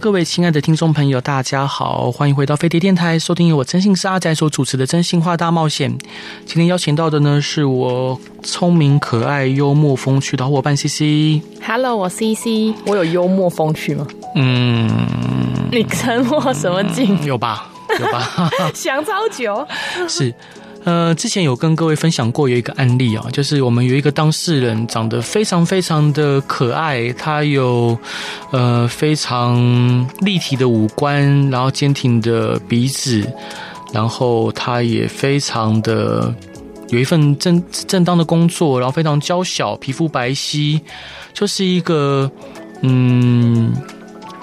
各位亲爱的听众朋友，大家好，欢迎回到飞碟电台，收听由我征信社阿仔所主持的《真心话大冒险》。今天邀请到的呢，是我聪明、可爱、幽默、风趣的好伙伴 CC。Hello，我 CC，我有幽默风趣吗？嗯，你跟我什么劲？嗯，有吧，有吧，想超久。是。呃，之前有跟各位分享过有一个案例啊，就是我们有一个当事人长得非常非常的可爱，他有呃非常立体的五官，然后坚挺的鼻子，然后他也非常的有一份正正当的工作，然后非常娇小，皮肤白皙，就是一个嗯。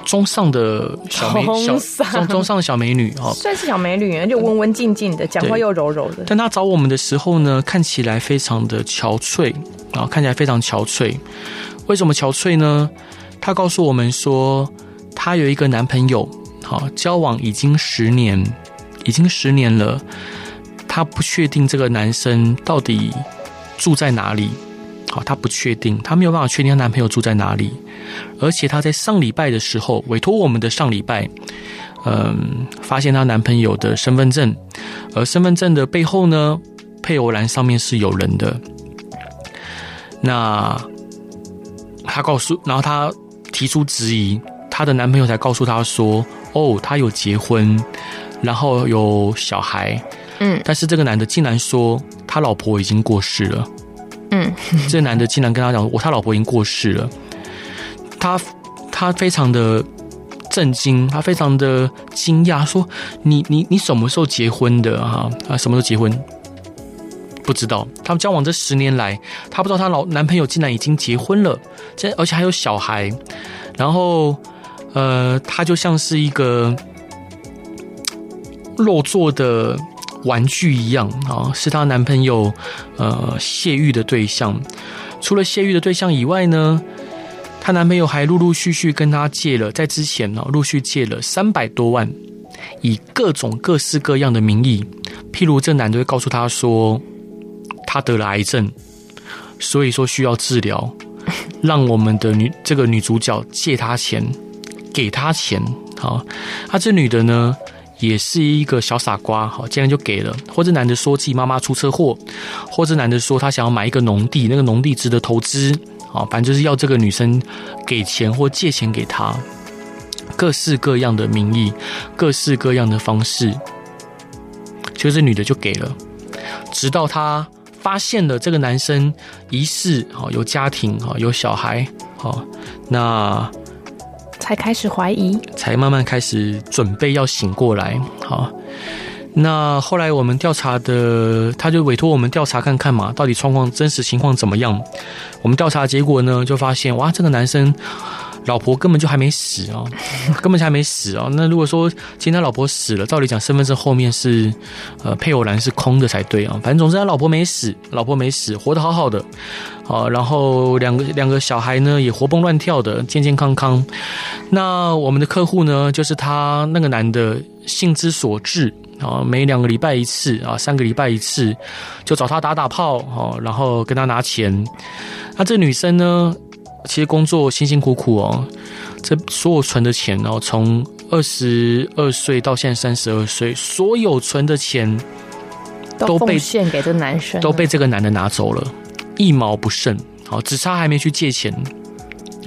中上的小美小中中上的小美女哈，算是小美女，就温温静静的，讲话又柔柔的。但她找我们的时候呢，看起来非常的憔悴啊，看起来非常憔悴。为什么憔悴呢？她告诉我们说，她有一个男朋友，好，交往已经十年，已经十年了。她不确定这个男生到底住在哪里。好，她不确定，她没有办法确定她男朋友住在哪里，而且她在上礼拜的时候委托我们的上礼拜，嗯，发现她男朋友的身份证，而身份证的背后呢，配偶栏上面是有人的。那她告诉，然后她提出质疑，她的男朋友才告诉她说：“哦，她有结婚，然后有小孩，嗯，但是这个男的竟然说他老婆已经过世了。”嗯，这男的竟然跟他讲，我他老婆已经过世了。他他非常的震惊，他非常的惊讶，说：“你你你什么时候结婚的啊？啊，什么时候结婚？不知道。他们交往这十年来，他不知道她老男朋友竟然已经结婚了，这而且还有小孩。然后，呃，他就像是一个肉做的。”玩具一样啊，是她男朋友呃泄欲的对象。除了泄欲的对象以外呢，她男朋友还陆陆续续跟她借了，在之前呢陆续借了三百多万，以各种各式各样的名义，譬如这男的会告诉她说他得了癌症，所以说需要治疗，让我们的女这个女主角借他钱，给他钱。好，啊这女的呢，也是一个小傻瓜，好，竟然就给了。或者男的说自己妈妈出车祸，或者男的说他想要买一个农地，那个农地值得投资，啊，反正就是要这个女生给钱或借钱给他，各式各样的名义，各式各样的方式，就是女的就给了，直到她发现了这个男生疑似啊有家庭啊有小孩，好，那。才开始怀疑，才慢慢开始准备要醒过来。好，那后来我们调查的，他就委托我们调查看看嘛，到底状况真实情况怎么样？我们调查结果呢，就发现哇，这个男生。老婆根本就还没死啊，根本就还没死啊。那如果说今天他老婆死了，照理讲身份证后面是呃配偶栏是空的才对啊。反正总之他老婆没死，老婆没死，活得好好的啊。然后两个两个小孩呢也活蹦乱跳的，健健康康。那我们的客户呢，就是他那个男的兴之所至啊，每两个礼拜一次啊，三个礼拜一次就找他打打炮啊，然后跟他拿钱。那这女生呢？其实工作辛辛苦苦哦，这所有存的钱哦，从二十二岁到现在三十二岁，所有存的钱都被献给这男生，都被这个男的拿走了，一毛不剩。好，只差还没去借钱。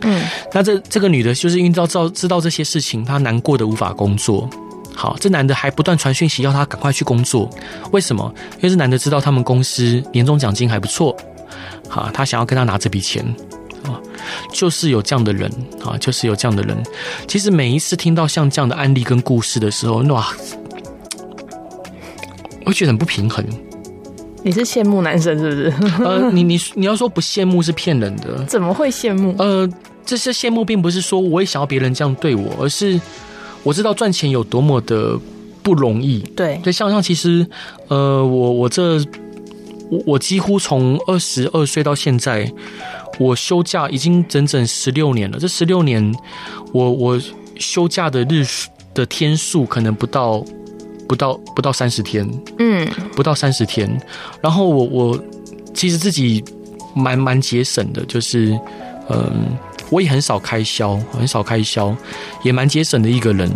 嗯，那这这个女的，就是因为知道知道这些事情，她难过的无法工作。好，这男的还不断传讯息要她赶快去工作，为什么？因为这男的知道他们公司年终奖金还不错，好，他想要跟他拿这笔钱。就是有这样的人啊，就是有这样的人。其实每一次听到像这样的案例跟故事的时候，哇，我觉得很不平衡。你是羡慕男生是不是？呃，你你你要说不羡慕是骗人的。怎么会羡慕？呃，这些羡慕并不是说我也想要别人这样对我，而是我知道赚钱有多么的不容易。对，对，像像其实，呃，我我这我我几乎从二十二岁到现在，我休假已经整整十六年了。这十六年，我我休假的日数的天数可能不到不到不到三十天，嗯，不到三十天。然后我我其实自己蛮蛮节省的，就是嗯。呃我也很少开销，很少开销，也蛮节省的一个人。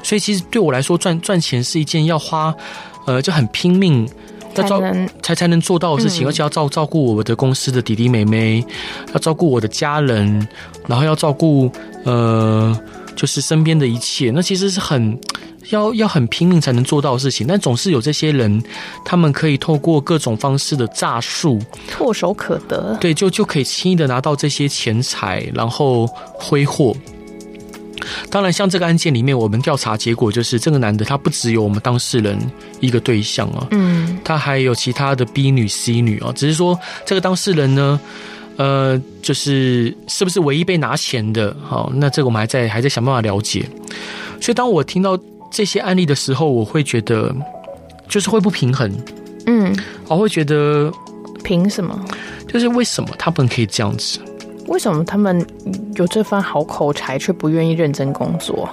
所以其实对我来说，赚赚钱是一件要花，呃，就很拼命，要照才才能做到的事情，嗯、而且要照照顾我的公司的弟弟妹妹，要照顾我的家人，然后要照顾呃，就是身边的一切。那其实是很。要要很拼命才能做到的事情，但总是有这些人，他们可以透过各种方式的诈术，唾手可得，对，就就可以轻易的拿到这些钱财，然后挥霍。当然，像这个案件里面，我们调查结果就是，这个男的他不只有我们当事人一个对象啊，嗯，他还有其他的 B 女、C 女啊，只是说这个当事人呢，呃，就是是不是唯一被拿钱的？好，那这个我们还在还在想办法了解。所以当我听到。这些案例的时候，我会觉得就是会不平衡，嗯，我会觉得凭什么？就是为什么他们可以这样子？为什么他们有这番好口才，却不愿意认真工作？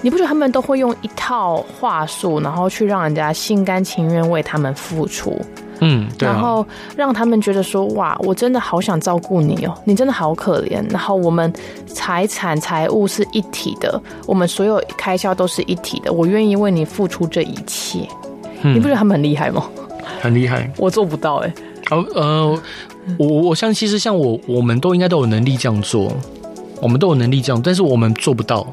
你不觉得他们都会用一套话术，然后去让人家心甘情愿为他们付出？嗯，对啊，然后让他们觉得说，哇，我真的好想照顾你哦，你真的好可怜。然后我们财产财务是一体的，我们所有开销都是一体的，我愿意为你付出这一切。嗯，你不觉得他们很厉害吗？很厉害，我做不到哎。呃呃，我我相信其实像我，我们都应该都有能力这样做，我们都有能力这样，但是我们做不到。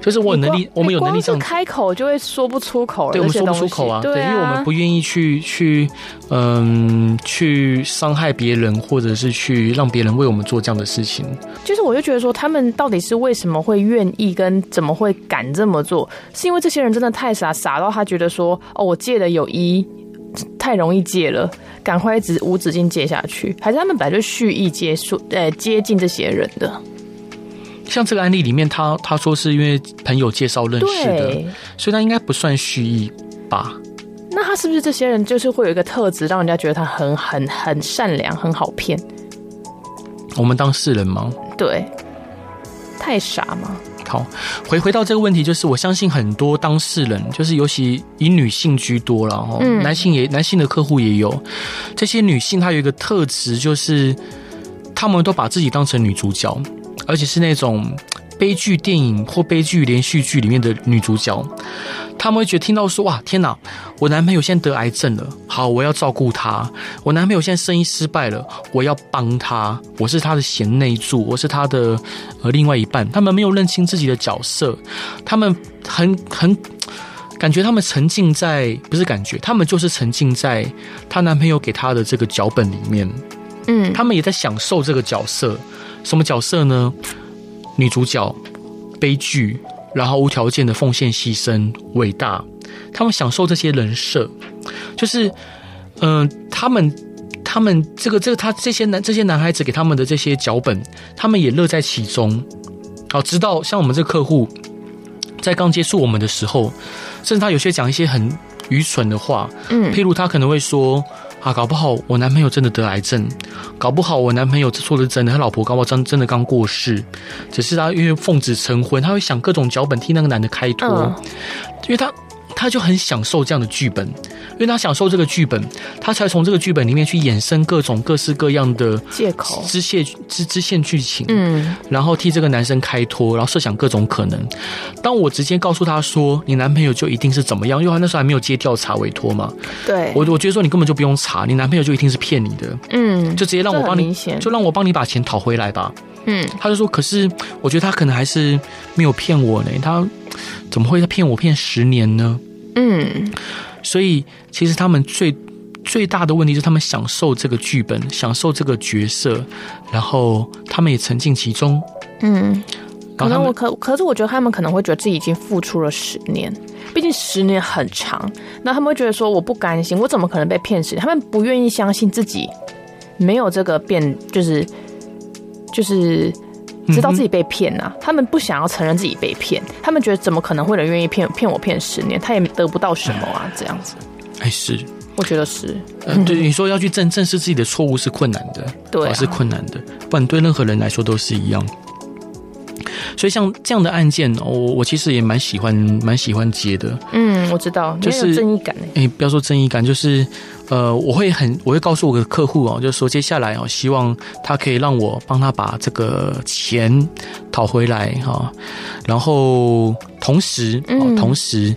就是我有能力，我们有能力这样开口就会说不出口了。对，我们说不出口啊，对，因为我们不愿意去去嗯去伤害别人，或者是去让别人为我们做这样的事情。就是我就觉得说，他们到底是为什么会愿意，跟怎么会敢这么做？是因为这些人真的太傻，傻到他觉得说，哦，我借的有一太容易借了，赶快只无止境借下去，还是他们本来就蓄意接触呃接近这些人的？像这个案例里面，他他说是因为朋友介绍认识的，所以他应该不算蓄意吧？那他是不是这些人就是会有一个特质，让人家觉得他很很很善良，很好骗？我们当事人吗？对，太傻吗？好，回回到这个问题，就是我相信很多当事人，就是尤其以女性居多了哦，嗯，男性也男性的客户也有，这些女性她有一个特质，就是她们都把自己当成女主角。而且是那种悲剧电影或悲剧连续剧里面的女主角，他们会觉得听到说哇天哪，我男朋友现在得癌症了，好，我要照顾他。我男朋友现在生意失败了，我要帮他。我是他的贤内助，我是他的呃另外一半。他们没有认清自己的角色，他们很很感觉他们沉浸在，不是感觉，他们就是沉浸在她男朋友给她的这个脚本里面。嗯，他们也在享受这个角色。什么角色呢？女主角，悲剧，然后无条件的奉献、牺牲、伟大。他们享受这些人设，就是，嗯、呃，他们，他们这个这个他这些男这些男孩子给他们的这些脚本，他们也乐在其中。好，直到像我们这个客户，在刚接触我们的时候，甚至他有些讲一些很愚蠢的话，嗯，譬如他可能会说。啊，搞不好我男朋友真的得癌症，搞不好我男朋友说的是真的，他老婆搞不好真真的刚过世，只是他因为奉子成婚，他会想各种脚本替那个男的开脱，嗯、因为他。他就很享受这样的剧本，因为他享受这个剧本，他才从这个剧本里面去衍生各种各式各样的借口、支线、支支线剧情，嗯，然后替这个男生开脱，然后设想各种可能。当我直接告诉他说：“你男朋友就一定是怎么样？”因为他那时候还没有接调查委托嘛，对，我我觉得说你根本就不用查，你男朋友就一定是骗你的，嗯，就直接让我帮你，就让我帮你把钱讨回来吧，嗯，他就说：“可是我觉得他可能还是没有骗我呢，他。”怎么会他骗我骗十年呢？嗯，所以其实他们最最大的问题是，他们享受这个剧本，享受这个角色，然后他们也沉浸其中。嗯，可能我可可是我觉得他们可能会觉得自己已经付出了十年，毕竟十年很长。那他们会觉得说我不甘心，我怎么可能被骗十年？他们不愿意相信自己没有这个变，就是就是知道自己被骗呐、啊，他们不想要承认自己被骗，他们觉得怎么可能会有人愿意骗骗我骗十年，他也得不到什么啊，这样子。哎，是，我觉得是。呃，对，你说要去正正视自己的错误是困难的，对、啊，是困难的，不然对任何人来说都是一样。所以像这样的案件，我我其实也蛮喜欢，蛮喜欢接的。嗯，我知道，就是正义感。哎，不要说正义感，就是呃，我会很，我会告诉我的客户哦，就是说接下来哦，希望他可以让我帮他把这个钱讨回来哈，然后同时，哦，同时。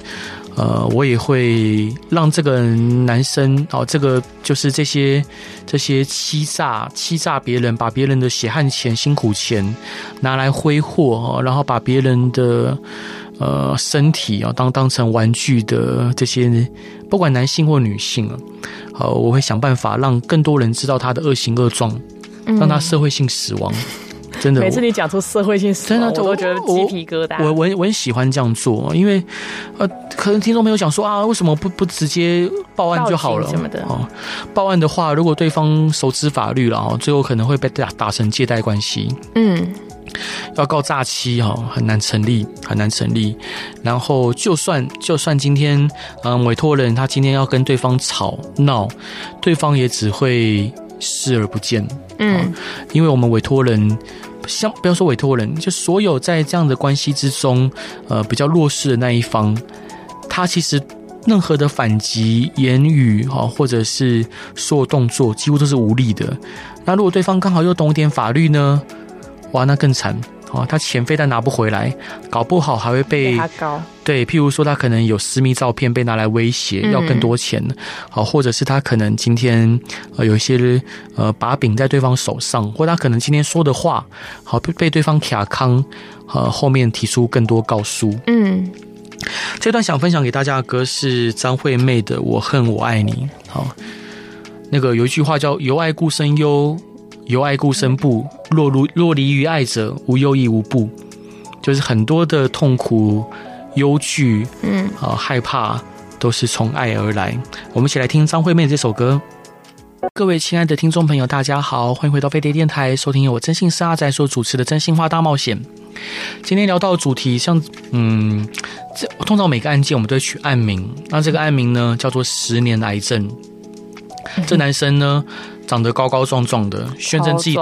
呃，我也会让这个男生哦，这个就是这些这些欺诈欺诈别人，把别人的血汗钱、辛苦钱拿来挥霍哦，然后把别人的呃身体啊当当成玩具的这些，不管男性或女性啊，呃，我会想办法让更多人知道他的恶行恶状，让他社会性死亡。真的，每次你讲出社会性死亡，真的我都觉得鸡皮疙瘩。我我我很喜欢这样做，因为呃，可能听众朋友想说啊，为什么不不直接报案就好了？什么的哦，报案的话，如果对方熟知法律了哦，最后可能会被打打成借贷关系。嗯，要告诈欺哈，很难成立，很难成立。然后就算就算今天嗯，委托人他今天要跟对方吵闹，对方也只会视而不见。嗯，因为我们委托人。像不要说委托人，就所有在这样的关系之中，呃，比较弱势的那一方，他其实任何的反击言语哈，或者是所有动作，几乎都是无力的。那如果对方刚好又懂一点法律呢？哇，那更惨。哦，他钱非但拿不回来，搞不好还会被。对，譬如说他可能有私密照片被拿来威胁，要更多钱。好、嗯，或者是他可能今天呃有一些呃把柄在对方手上，或他可能今天说的话好被被对方卡康，呃后面提出更多告诉。嗯，这段想分享给大家的歌是张惠妹的《我恨我爱你》。好，那个有一句话叫“由爱故生忧”。由爱故生不，若如若离于爱者，无忧亦无怖，就是很多的痛苦、忧惧，嗯，啊、呃，害怕，都是从爱而来。我们一起来听张惠妹的这首歌。各位亲爱的听众朋友，大家好，欢迎回到飞碟电台，收听由我真心是阿宅所主持的《真心话大冒险》。今天聊到的主题，像嗯，这通常每个案件我们都会取案名，那这个案名呢叫做“十年癌症”。这男生呢？长得高高壮壮的，宣称自己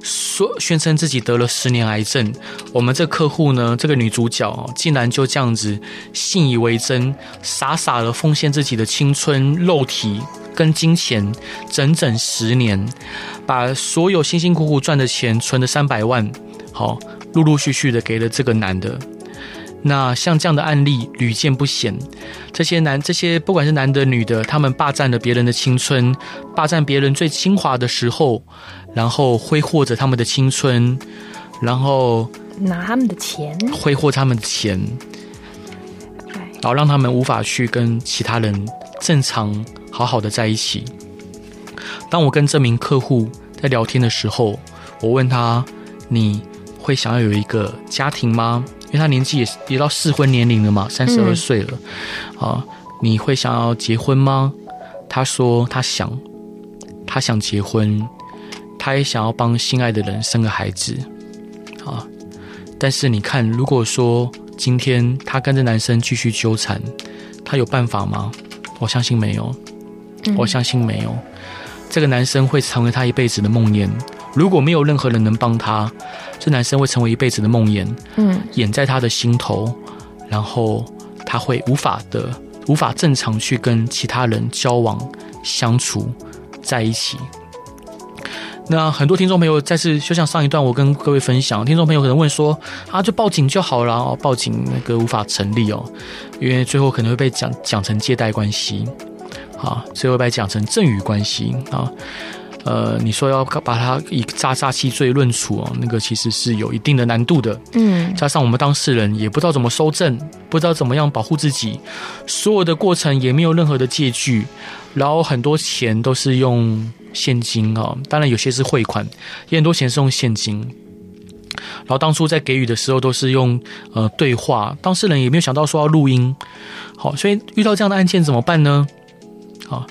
说宣称自己得了十年癌症。我们这客户呢，这个女主角竟然就这样子信以为真，傻傻的奉献自己的青春、肉体跟金钱，整整十年，把所有辛辛苦苦赚的钱存了三百万，好，陆陆续续的给了这个男的。那像这样的案例屡见不鲜，这些男这些不管是男的女的，他们霸占了别人的青春，霸占别人最精华的时候，然后挥霍着他们的青春，然后拿他们的钱，挥霍他们的钱，然后让他们无法去跟其他人正常好好的在一起。当我跟这名客户在聊天的时候，我问他：“你会想要有一个家庭吗？”因为他年纪也也到适婚年龄了嘛，三十二岁了，啊，你会想要结婚吗？他说他想，他想结婚，他也想要帮心爱的人生个孩子，啊，但是你看，如果说今天他跟这男生继续纠缠，他有办法吗？我相信没有，我相信没有，这个男生会成为他一辈子的梦魇。如果没有任何人能帮他，这男生会成为一辈子的梦魇，嗯，演在他的心头，然后他会无法的、无法正常去跟其他人交往、相处在一起。那很多听众朋友再次，就像上一段我跟各位分享，听众朋友可能问说：“啊，就报警就好了哦，报警那个无法成立哦，因为最后可能会被讲讲成借贷关系，啊，最后被讲成赠与关系啊。”呃，你说要把它以诈诈欺罪论处哦，那个其实是有一定的难度的。嗯，加上我们当事人也不知道怎么收证，不知道怎么样保护自己，所有的过程也没有任何的借据，然后很多钱都是用现金啊，当然有些是汇款，也很多钱是用现金。然后当初在给予的时候都是用呃对话，当事人也没有想到说要录音。好，所以遇到这样的案件怎么办呢？好，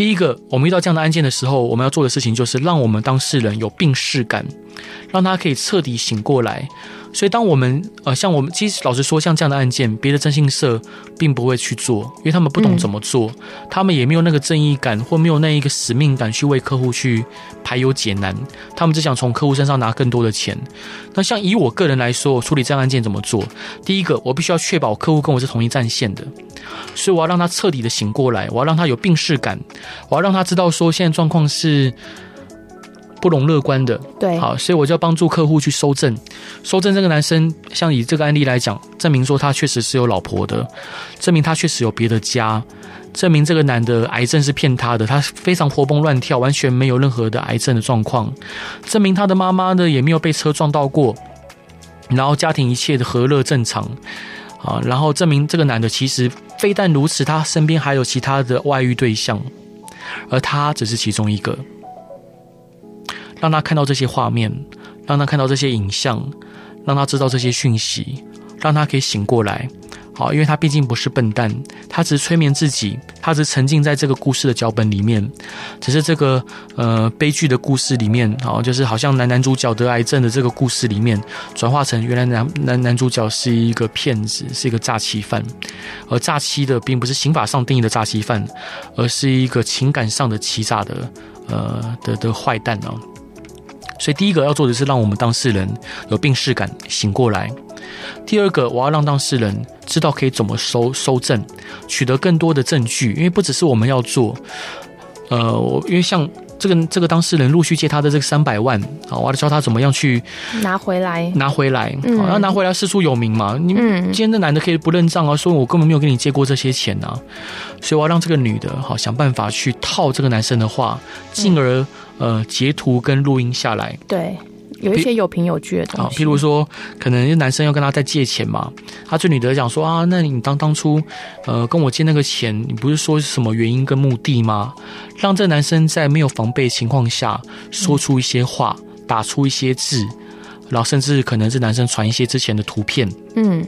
第一个，我们遇到这样的案件的时候，我们要做的事情就是让我们当事人有病视感，让他可以彻底醒过来。所以，当我们呃，像我们其实老实说，像这样的案件，别的征信社并不会去做，因为他们不懂怎么做，嗯、他们也没有那个正义感，或没有那一个使命感去为客户去排忧解难，他们只想从客户身上拿更多的钱。那像以我个人来说，我处理这样案件怎么做？第一个，我必须要确保客户跟我是同一战线的，所以我要让他彻底的醒过来，我要让他有病视感，我要让他知道说现在状况是。不容乐观的，对，好，所以我就要帮助客户去收证，收证这个男生，像以这个案例来讲，证明说他确实是有老婆的，证明他确实有别的家，证明这个男的癌症是骗他的，他非常活蹦乱跳，完全没有任何的癌症的状况，证明他的妈妈呢也没有被车撞到过，然后家庭一切的和乐正常，啊，然后证明这个男的其实非但如此，他身边还有其他的外遇对象，而他只是其中一个。让他看到这些画面，让他看到这些影像，让他知道这些讯息，让他可以醒过来。好，因为他毕竟不是笨蛋，他只是催眠自己，他只沉浸在这个故事的脚本里面，只是这个呃悲剧的故事里面，好，就是好像男男主角得癌症的这个故事里面，转化成原来男男男主角是一个骗子，是一个诈欺犯，而诈欺的并不是刑法上定义的诈欺犯，而是一个情感上的欺诈的呃的的坏蛋哦。所以，第一个要做的是让我们当事人有病识感，醒过来。第二个，我要让当事人知道可以怎么收收证，取得更多的证据。因为不只是我们要做，呃，我因为像这个这个当事人陆续借他的这个三百万，啊，我要教他怎么样去拿回来，拿回来，嗯，要拿回来，师出有名嘛。你今天这男的可以不认账啊，说我根本没有跟你借过这些钱啊。所以我要让这个女的好想办法去套这个男生的话，进而。呃，截图跟录音下来，对，有一些有凭有据的东西。啊，譬如说，可能男生要跟他再借钱嘛，他对女的讲说啊，那你当当初，呃，跟我借那个钱，你不是说是什么原因跟目的吗？让这男生在没有防备情况下，说出一些话，嗯，打出一些字，然后甚至可能是男生传一些之前的图片，嗯，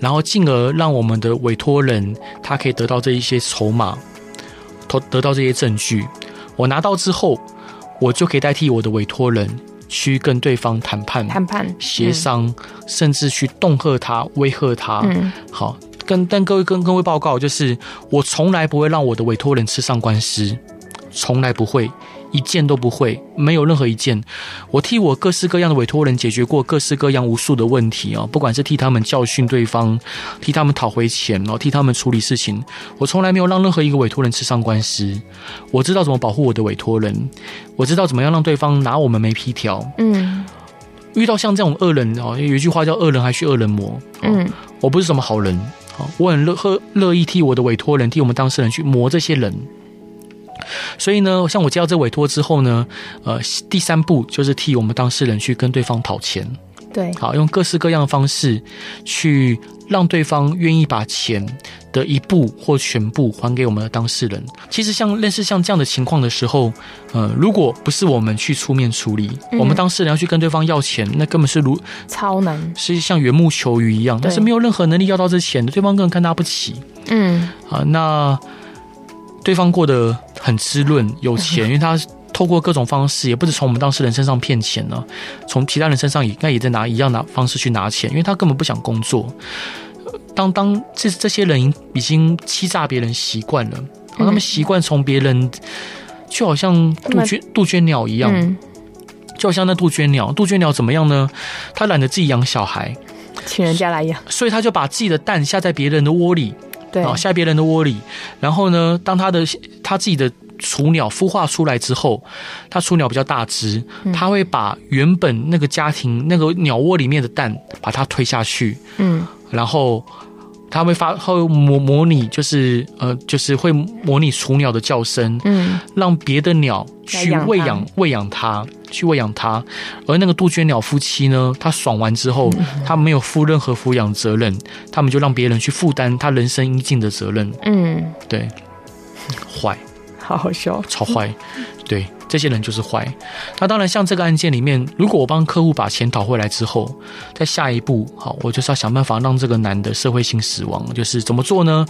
然后进而让我们的委托人他可以得到这一些筹码，得得到这些证据。我拿到之后，我就可以代替我的委托人去跟对方谈判、谈判、协商，嗯、甚至去恫吓他、威吓他。嗯，好，跟但各位跟各位报告，就是我从来不会让我的委托人吃上官司，从来不会。一件都不会，没有任何一件。我替我各式各样的委托人解决过各式各样无数的问题啊，不管是替他们教训对方，替他们讨回钱，然后替他们处理事情，我从来没有让任何一个委托人吃上官司。我知道怎么保护我的委托人，我知道怎么样让对方拿我们没皮条。嗯，遇到像这种恶人哦，有一句话叫“恶人还需恶人磨”。嗯，我不是什么好人，我很乐乐乐意替我的委托人，替我们当事人去磨这些人。所以呢，像我接到这委托之后呢，呃，第三步就是替我们当事人去跟对方讨钱。对，好，用各式各样的方式去让对方愿意把钱的一部或全部还给我们的当事人。其实像类似像这样的情况的时候，呃，如果不是我们去出面处理，嗯、我们当事人要去跟对方要钱，那根本是如超难，是像缘木求鱼一样，但是没有任何能力要到这钱的，对方根本看他不起。嗯，啊，那。对方过得很滋润，有钱，因为他透过各种方式，也不是从我们当事人身上骗钱呢，从其他人身上也应该也在拿一样拿方式去拿钱，因为他根本不想工作。当当这这些人已经欺诈别人习惯了，他们习惯从别人就好像杜鹃杜鹃鸟一样，就好像那杜鹃鸟，杜鹃鸟怎么样呢？他懒得自己养小孩，请人家来养，所以他就把自己的蛋下在别人的窝里。对，下别人的窝里，然后呢，当他的他自己的雏鸟孵化出来之后，他雏鸟比较大只，他会把原本那个家庭那个鸟窝里面的蛋把它推下去，嗯，然后。他会发，会模模拟，就是呃，就是会模拟雏鸟的叫声，嗯，让别的鸟去喂养喂养它，去喂养它。而那个杜鹃鸟夫妻呢，他爽完之后，嗯、他没有负任何抚养责任，他们就让别人去负担他人生应尽的责任。嗯，对，坏，好好笑，超坏，对。这些人就是坏。那当然，像这个案件里面，如果我帮客户把钱讨回来之后，在下一步，好，我就是要想办法让这个男的社会性死亡。就是怎么做呢？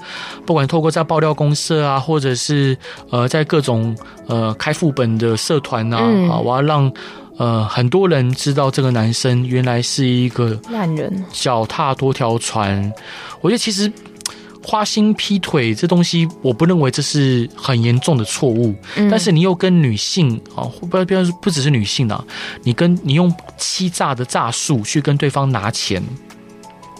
不管透过在爆料公社啊，或者是呃，在各种呃开副本的社团啊，嗯、啊，我要让呃很多人知道这个男生原来是一个烂人，脚踏多条船。我觉得其实。花心劈腿这东西，我不认为这是很严重的错误。嗯、但是你又跟女性啊，不不不，不只是女性啊，你跟你用欺诈的诈术去跟对方拿钱。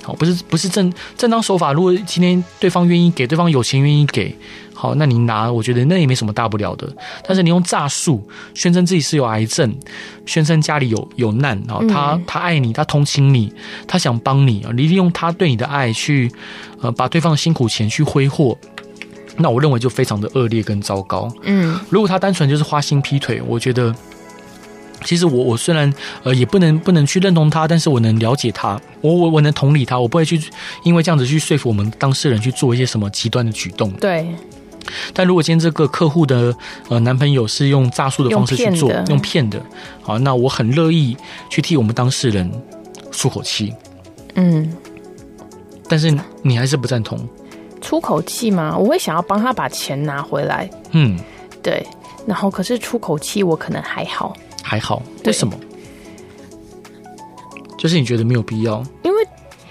好，不是不是正正当手法。如果今天对方愿意给，对方有钱愿意给，好，那你拿，我觉得那也没什么大不了的。但是你用诈术宣称自己是有癌症，宣称家里有有难啊，他他爱你，他同情你，他想帮你啊，你利用他对你的爱去呃把对方的辛苦钱去挥霍，那我认为就非常的恶劣跟糟糕。嗯，如果他单纯就是花心劈腿，我觉得。其实我我虽然呃也不能不能去认同他，但是我能了解他，我我我能同理他，我不会去因为这样子去说服我们当事人去做一些什么极端的举动。对。但如果今天这个客户的呃男朋友是用诈术的方式去做，用骗的，好，那我很乐意去替我们当事人出口气。嗯。但是你还是不赞同？出口气吗？我会想要帮他把钱拿回来。嗯。对。然后可是出口气，我可能还好。还好，为什么？就是你觉得没有必要，因为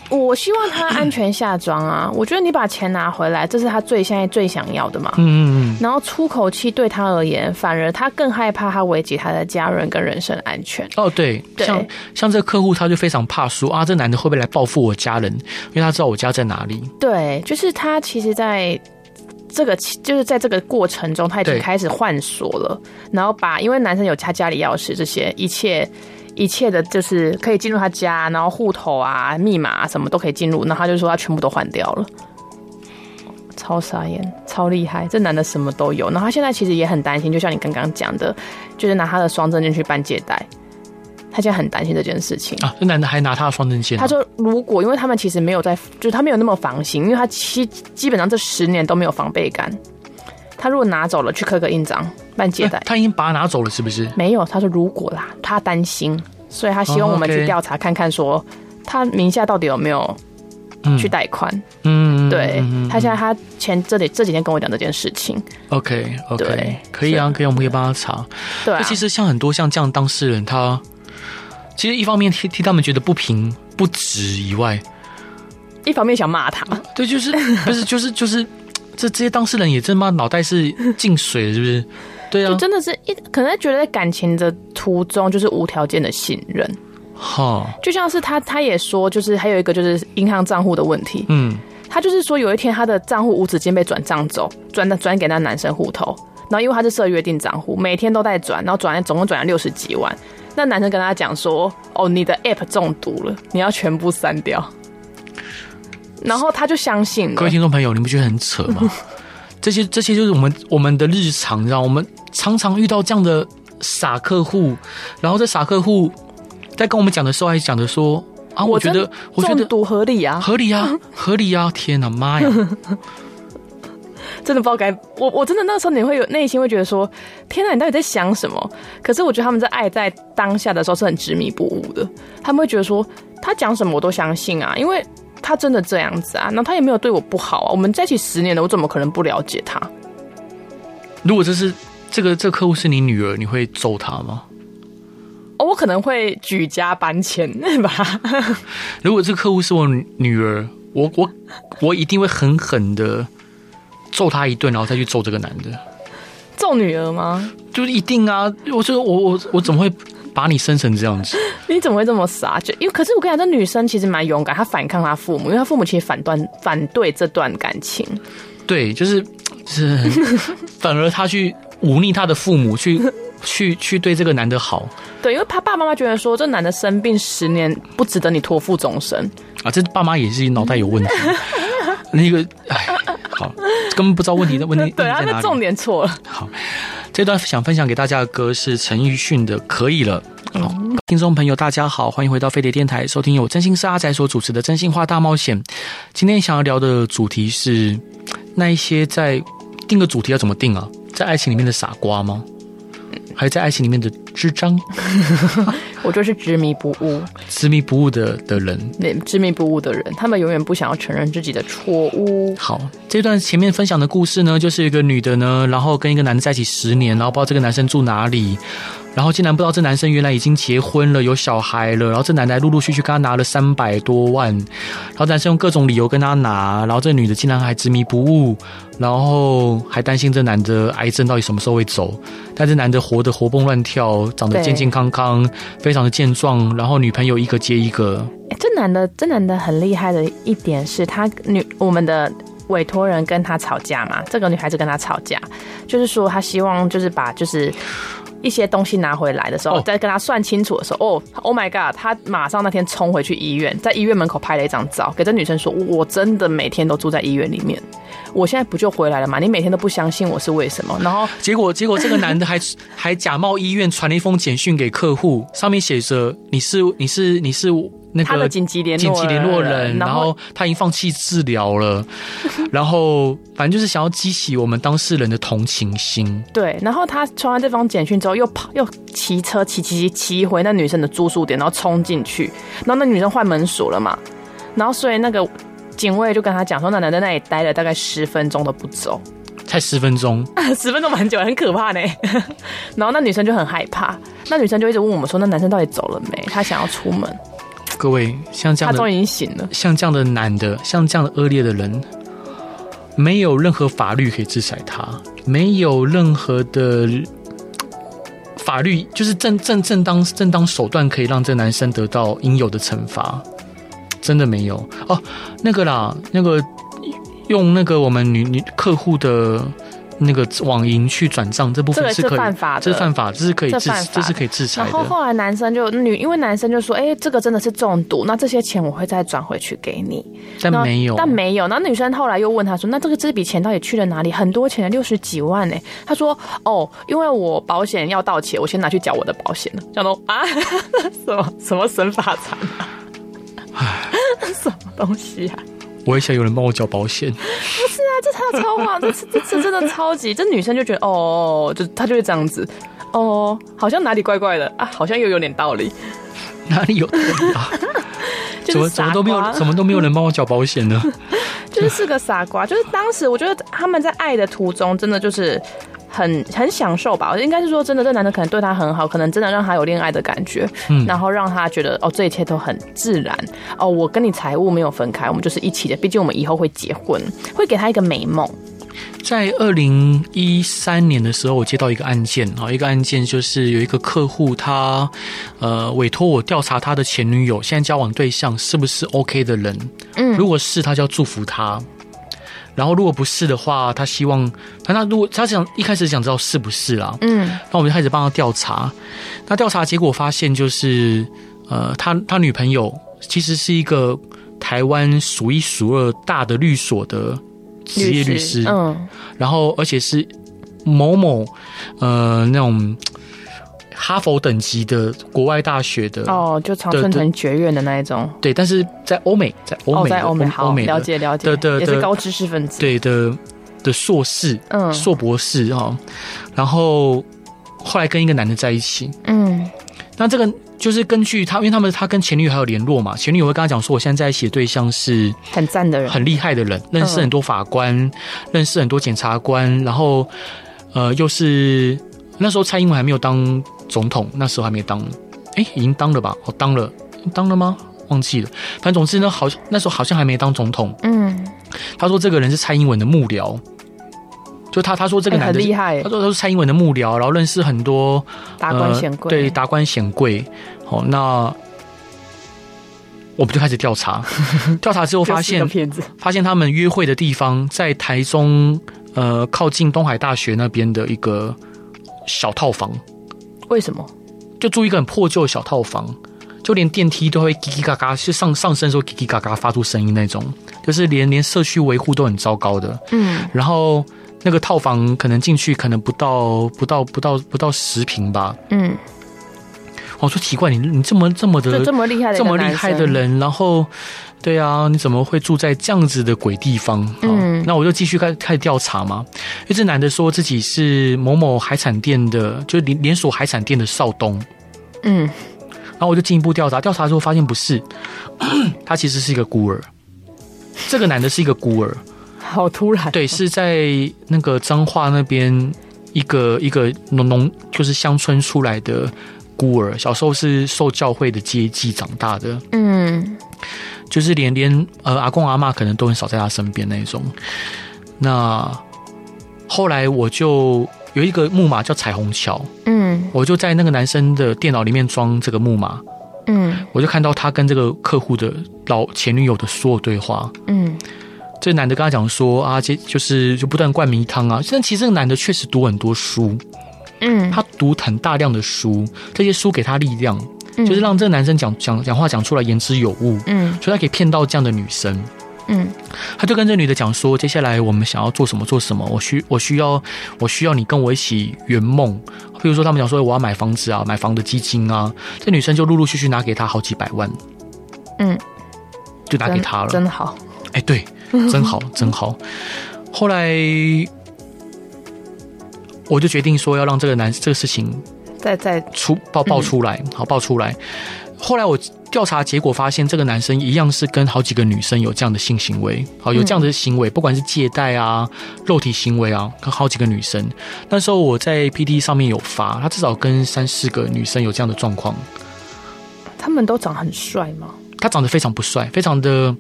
我希望他安全下装啊。我觉得你把钱拿回来，这是他最现在最想要的嘛。嗯嗯嗯。然后出口气对他而言，反而他更害怕他危及他的家人跟人身安全。哦，对，对，像像这个客户，他就非常怕说啊，这男的会不会来报复我家人？因为他知道我家在哪里。对，就是他其实，在。这个就是在这个过程中，他已经开始换锁了，然后把因为男生有他家里钥匙，这些一切一切的，就是可以进入他家，然后户头啊、密码啊什么都可以进入，然后他就说他全部都换掉了，超傻眼，超厉害，这男的什么都有，然后他现在其实也很担心，就像你刚刚讲的，就是拿他的双证件去办借贷。他现在很担心这件事情啊！这男的还拿他的双证件。他说：“如果因为他们其实没有在，就是他没有那么防心，因为他基基本上这十年都没有防备感。他如果拿走了，去刻个印章办借贷，他已经把他拿走了，是不是？没有。他说如果啦，他担心，所以他希望我们去调查看看，说他名下到底有没有去贷款。嗯，对。他现在他前这里这几天跟我讲这件事情。OK，OK，可以啊，可以，我们可以帮他查。对啊，其实像很多像这样当事人，他。其实一方面替替他们觉得不平不值以外，一方面想骂他。对，就是不是就是就是这这些当事人也真妈脑袋是进水了，是不是？对啊，就真的是一可能觉得在感情的途中就是无条件的信任。哈，就像是他他也说，就是还有一个就是银行账户的问题。嗯，他就是说有一天他的账户无止境被转账走，转的转给那男生户头，然后因为他是设约定账户，每天都在转，然后转总共转了六十几万。那男生跟他讲说：“哦，你的 App 中毒了，你要全部删掉。”然后他就相信了。各位听众朋友，你不觉得很扯吗？这些这些就是我们我们的日常，你知道，我们常常遇到这样的傻客户，然后这傻客户在跟我们讲的时候，还讲的说：“啊，我觉得，我觉得中毒合理啊，合理啊，合理啊！天哪，妈呀！” 真的不知道该我，我真的那时候你会有内心会觉得说，天哪，你到底在想什么？可是我觉得他们在爱在当下的时候是很执迷不悟的，他们会觉得说他讲什么我都相信啊，因为他真的这样子啊，那他也没有对我不好啊，我们在一起十年了，我怎么可能不了解他？如果这是这个这个客户是你女儿，你会揍他吗？哦，我可能会举家搬迁吧。如果这个客户是我女儿，我我我一定会狠狠的。揍他一顿，然后再去揍这个男的，揍女儿吗？就是一定啊！我说我我我怎么会把你生成这样子？你怎么会这么傻？就因为可是我跟你讲，这女生其实蛮勇敢，她反抗她父母，因为她父母其实反断反对这段感情。对，就是是，反而她去忤逆她的父母，去 去去对这个男的好。对，因为他爸爸妈妈觉得说，这男的生病十年不值得你托付终身啊！这爸妈也是脑袋有问题。那个，哎，好，根本不知道问题的问题。对啊，那重点错了。好，这段想分享给大家的歌是陈奕迅的《可以了》。好，听众朋友大家好，欢迎回到飞碟电台，收听由真心是阿仔所主持的《真心话大冒险》。今天想要聊的主题是那一些在定个主题要怎么定啊？在爱情里面的傻瓜吗？还是在爱情里面的智障，我就是执迷不悟、执迷不悟的的人。那执迷不悟的人，他们永远不想要承认自己的错误。好，这段前面分享的故事呢，就是一个女的呢，然后跟一个男的在一起十年，然后不知道这个男生住哪里。然后竟然不知道这男生原来已经结婚了，有小孩了。然后这男的陆陆续续跟他拿了三百多万，然后男生用各种理由跟他拿，然后这女的竟然还执迷不悟，然后还担心这男的癌症到底什么时候会走。但这男的活得活蹦乱跳，长得健健康康，非常的健壮。然后女朋友一个接一个。这男的，这男的很厉害的一点是他女我们的委托人跟他吵架嘛，这个女孩子跟他吵架，就是说他希望就是把就是。一些东西拿回来的时候，在跟他算清楚的时候，哦，Oh my God！他马上那天冲回去医院，在医院门口拍了一张照，给这女生说：“我真的每天都住在医院里面，我现在不就回来了吗？你每天都不相信我是为什么？”然后结果，结果这个男的还还假冒医院传了一封简讯给客户，上面写着：“你是你是你是。你是”那个他的紧急联紧急联络人，然后他已经放弃治疗了，然后反正就是想要激起我们当事人的同情心。对，然后他传完这封简讯之后，又跑又骑车骑骑骑回那女生的住宿点，然后冲进去，然后那女生换门锁了嘛，然后所以那个警卫就跟他讲说，那男的在那里待了大概十分钟都不走，才十分钟，十分钟蛮久，很可怕呢。然后那女生就很害怕，那女生就一直问我们说，那男生到底走了没？他想要出门。各位，像这样的，他终于已经醒了。像这样的男的，像这样的恶劣的人，没有任何法律可以制裁他，没有任何的法律，就是正正正当正当手段可以让这男生得到应有的惩罚，真的没有哦。那个啦，那个用那个我们女女客户的。那个网银去转账这部分是可以，这是犯法的，这是犯法，这是可以制，这，这是可以制裁的。然后后来男生就女，因为男生就说：“哎、欸，这个真的是中毒，那这些钱我会再转回去给你。”但没有，但没有。那女生后来又问他说：“那这个这笔钱到底去了哪里？很多钱，六十几万呢？”他说：“哦，因为我保险要到期，我先拿去缴我的保险了。”讲东啊，什么什么神法财 什么东西啊？我也想有人帮我缴保险。不是啊，这超超话，这这这真的超级。这女生就觉得哦，就她就会这样子，哦，好像哪里怪怪的啊，好像又有点道理。哪里有道理啊？怎么怎么都没有，怎么都没有人帮我缴保险呢？就是是个傻瓜。就是当时我觉得他们在爱的途中，真的就是。很很享受吧，我应该是说真的，这男的可能对他很好，可能真的让他有恋爱的感觉，嗯，然后让他觉得哦，这一切都很自然。哦，我跟你财务没有分开，我们就是一起的，毕竟我们以后会结婚，会给他一个美梦。在二零一三年的时候，我接到一个案件啊，一个案件就是有一个客户他呃委托我调查他的前女友现在交往对象是不是 OK 的人，嗯，如果是，他就要祝福他。然后如果不是的话，他希望他那如果他想一开始想知道是不是啦，嗯，那我们就开始帮他调查。那调查结果发现就是，呃，他他女朋友其实是一个台湾数一数二大的律所的职业律师，嗯，然后而且是某某呃那种。哈佛等级的国外大学的哦，就常春藤学院的那一种，对，但是在欧美，在欧美，在欧美，欧美了解了解。的的，也是高知识分子，对的的硕士，嗯，硕博士哈，然后后来跟一个男的在一起，嗯，那这个就是根据他，因为他们他跟前女友还有联络嘛，前女友会跟他讲说，我现在在一起的对象是很赞的人，很厉害的人，认识很多法官，认识很多检察官，然后呃，又是那时候蔡英文还没有当。总统那时候还没当，哎、欸，已经当了吧？哦，当了，当了吗？忘记了。反正总之呢，好像，那时候好像还没当总统。嗯，他说这个人是蔡英文的幕僚，就他他说这个男的、欸、很厉害，他说他是蔡英文的幕僚，然后认识很多达官显贵、呃，对，达官显贵。好，那我们就开始调查，调查之后发现，发现他们约会的地方在台中，呃，靠近东海大学那边的一个小套房。为什么？就住一个很破旧的小套房，就连电梯都会叽叽嘎嘎，是上上升的时候叽叽嘎嘎发出声音那种，就是连连社区维护都很糟糕的。嗯，然后那个套房可能进去可能不到不到不到不到十平吧。嗯，我说奇怪，你你这么这么的这么厉害的这么厉害的人，然后对啊，你怎么会住在这样子的鬼地方？嗯，那我就继续开开始调查嘛。因为这男的说自己是某某海产店的，就是连连锁海产店的少东。嗯，然后我就进一步调查，调查之后发现不是，他其实是一个孤儿。这个男的是一个孤儿，好突然。对，是在那个彰化那边一个一个农农，就是乡村出来的孤儿，小时候是受教会的接济长大的。嗯，就是连连呃阿公阿妈可能都很少在他身边那种。那后来我就有一个木马叫彩虹桥，嗯，我就在那个男生的电脑里面装这个木马。嗯，我就看到他跟这个客户的老前女友的所有对话。嗯，这男的跟他讲说啊，这就是就不断灌迷汤啊。但其实这个男的确实读很多书，嗯，他读很大量的书，这些书给他力量，就是让这个男生讲讲讲话讲出来言之有物。嗯，所以他可以骗到这样的女生。嗯，他就跟这女的讲说，接下来我们想要做什么做什么，我需我需要我需要你跟我一起圆梦。比如说他们讲说我要买房子啊，买房的基金啊，这女生就陆陆续续拿给他好几百万，嗯，就拿给他了，真，真好，哎，对，真好，真好。后来我就决定说要让这个男这个事情再再出爆爆出来，好爆出来。后来我调查结果发现，这个男生一样是跟好几个女生有这样的性行为，好有这样的行为，不管是借贷啊、肉体行为啊，跟好几个女生。那时候我在 P D 上面有发，他至少跟三四个女生有这样的状况。他们都长很帅吗？他长得非常不帅，非常的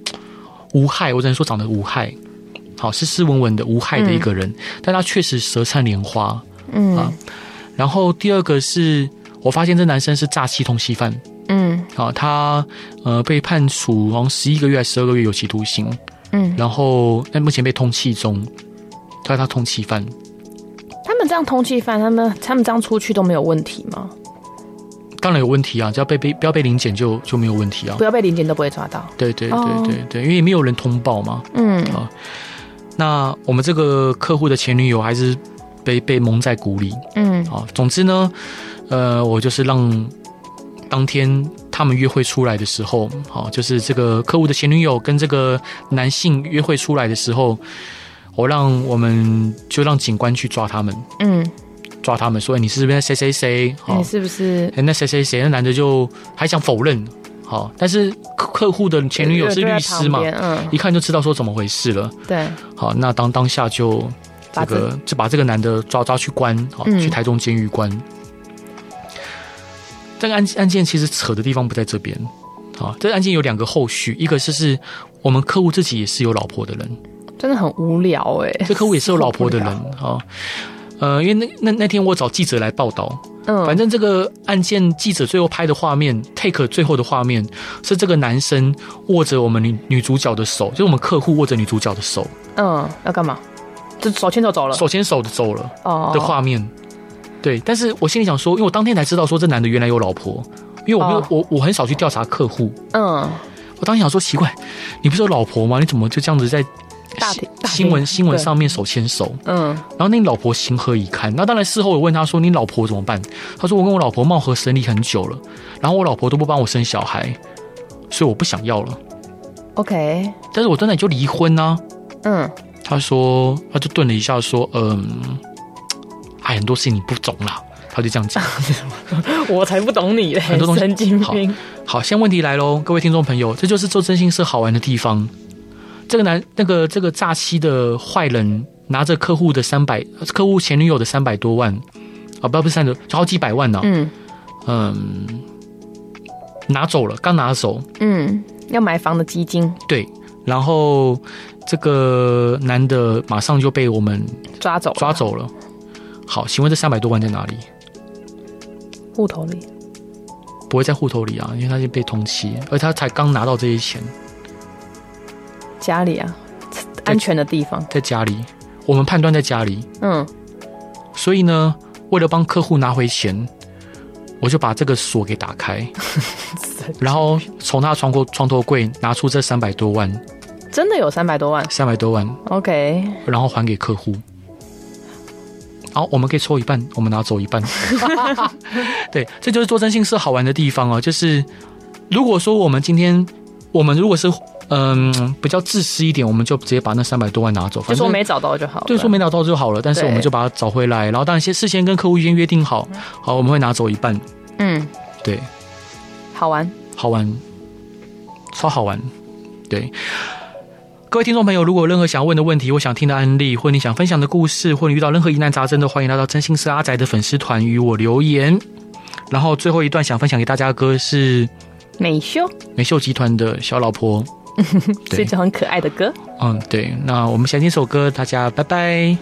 无害，我只能说长得无害，好斯斯文文的无害的一个人，嗯、但他确实舌灿莲花。嗯啊，然后第二个是我发现这男生是诈欺通缉犯。嗯，啊，他呃被判处好像十一个月还是十二个月有期徒刑，嗯，然后在目前被通缉中，他是他通缉犯。他们这样通缉犯，他们他们这样出去都没有问题吗？当然有问题啊，只要被被不要被临检就就没有问题啊，不要被临检都不会抓到。对对对对对，因为没有人通报嘛。嗯，啊，那我们这个客户的前女友还是被被蒙在鼓里。嗯，好，总之呢，呃，我就是让。当天他们约会出来的时候，好，就是这个客户的前女友跟这个男性约会出来的时候，我让我们就让警官去抓他们，嗯，抓他们说，你是不是谁谁谁？你是不是？那谁谁谁？那男的就还想否认，好，但是客户的前女友是律师嘛，嗯，一看就知道说怎么回事了，对，好，那当当下就这个就把这个男的抓抓去关，好，去台中监狱关。这个案案件其实扯的地方不在这边，啊，这个案件有两个后续，一个是是我们客户自己也是有老婆的人，真的很无聊哎、欸。这客户也是有老婆的人 啊，呃，因为那那那天我找记者来报道，嗯，反正这个案件记者最后拍的画面，take 最后的画面是这个男生握着我们女女主角的手，就是我们客户握着女主角的手，嗯，要干嘛？就手牵手走了，手牵手的走了，哦，的画面。对，但是我心里想说，因为我当天才知道说这男的原来有老婆，因为我没有、oh. 我我很少去调查客户。嗯，我当时想说奇怪，你不是有老婆吗？你怎么就这样子在新闻新闻上面手牵手？嗯，然后那你老婆情何以堪？那当然事后我问他说，你老婆怎么办？他说我跟我老婆貌合神离很久了，然后我老婆都不帮我生小孩，所以我不想要了。OK，但是我真的就离婚呢、啊。嗯，他说他就顿了一下说，嗯。哎，很多事情你不懂啦，他就这样讲。我才不懂你嘞，很多东西。神经病。好，好，现在问题来喽，各位听众朋友，这就是做真心社好玩的地方。这个男，那个这个诈欺的坏人，拿着客户的三百，客户前女友的三百多万，啊，不，不是三百多，好几百万呢、啊。嗯嗯，拿走了，刚拿走。嗯，要买房的基金。对，然后这个男的马上就被我们抓走，抓走了。好，请问这三百多万在哪里？户头里？不会在户头里啊，因为他是被通缉，而他才刚拿到这些钱。家里啊，安全的地方，在家里。我们判断在家里。嗯。所以呢，为了帮客户拿回钱，我就把这个锁给打开，然后从他床头床头柜拿出这三百多万。真的有三百多万？三百多万。OK。然后还给客户。好，我们可以抽一半，我们拿走一半。对，这就是做征信社好玩的地方哦。就是如果说我们今天，我们如果是嗯比较自私一点，我们就直接把那三百多万拿走，就说没找到就好了。对，说没找到就好了。但是我们就把它找回来，然后当然先事先跟客户先约定好，好，我们会拿走一半。嗯，对，好玩，好玩，超好玩。对，各位听众朋友，如果有任何想问的问题，我想听的案例，或你想分享的故事，或你遇到任何疑难杂症，都欢迎来到真心是阿宅的粉丝团与我留言。然后最后一段想分享给大家的歌是美秀美秀集团的小老婆，是一首很可爱的歌。嗯，对，那我们先听首歌，大家拜拜。